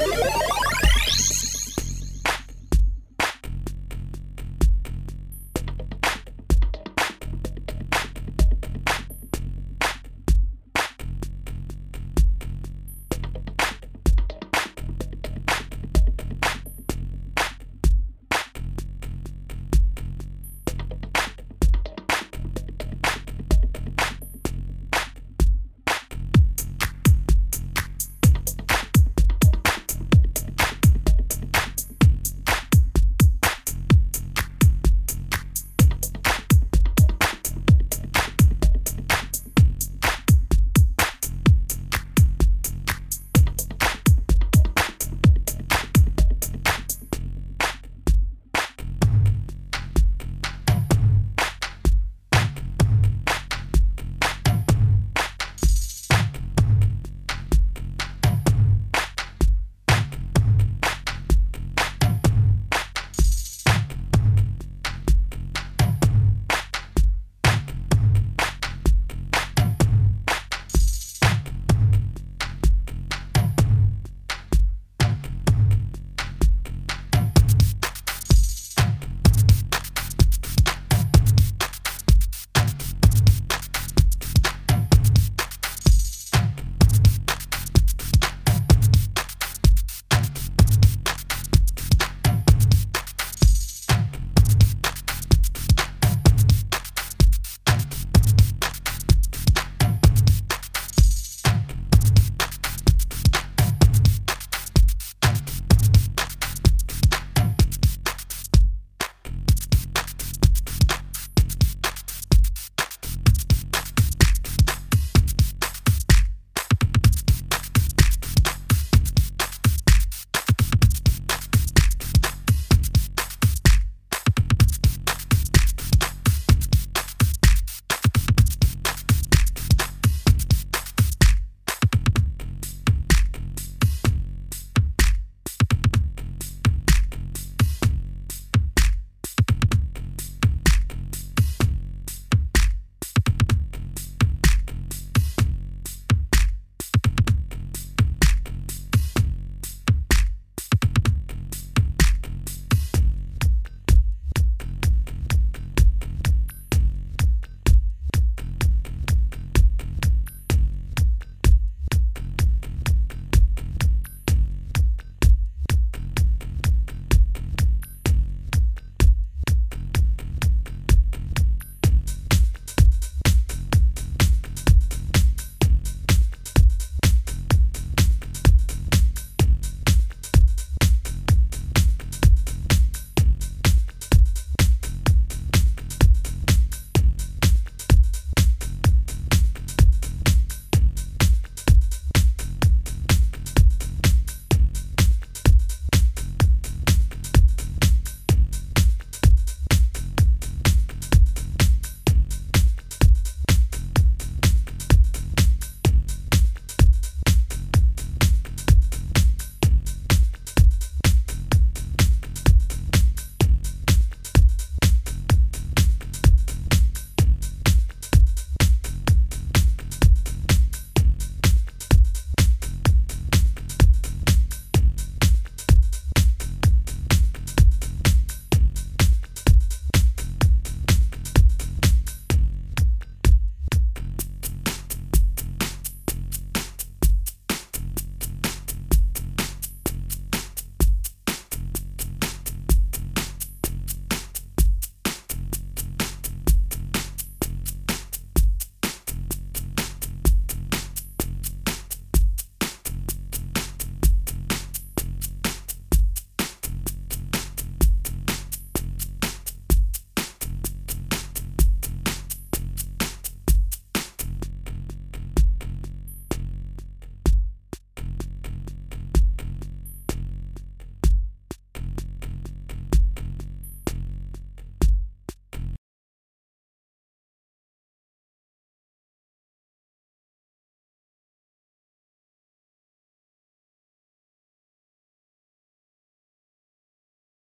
you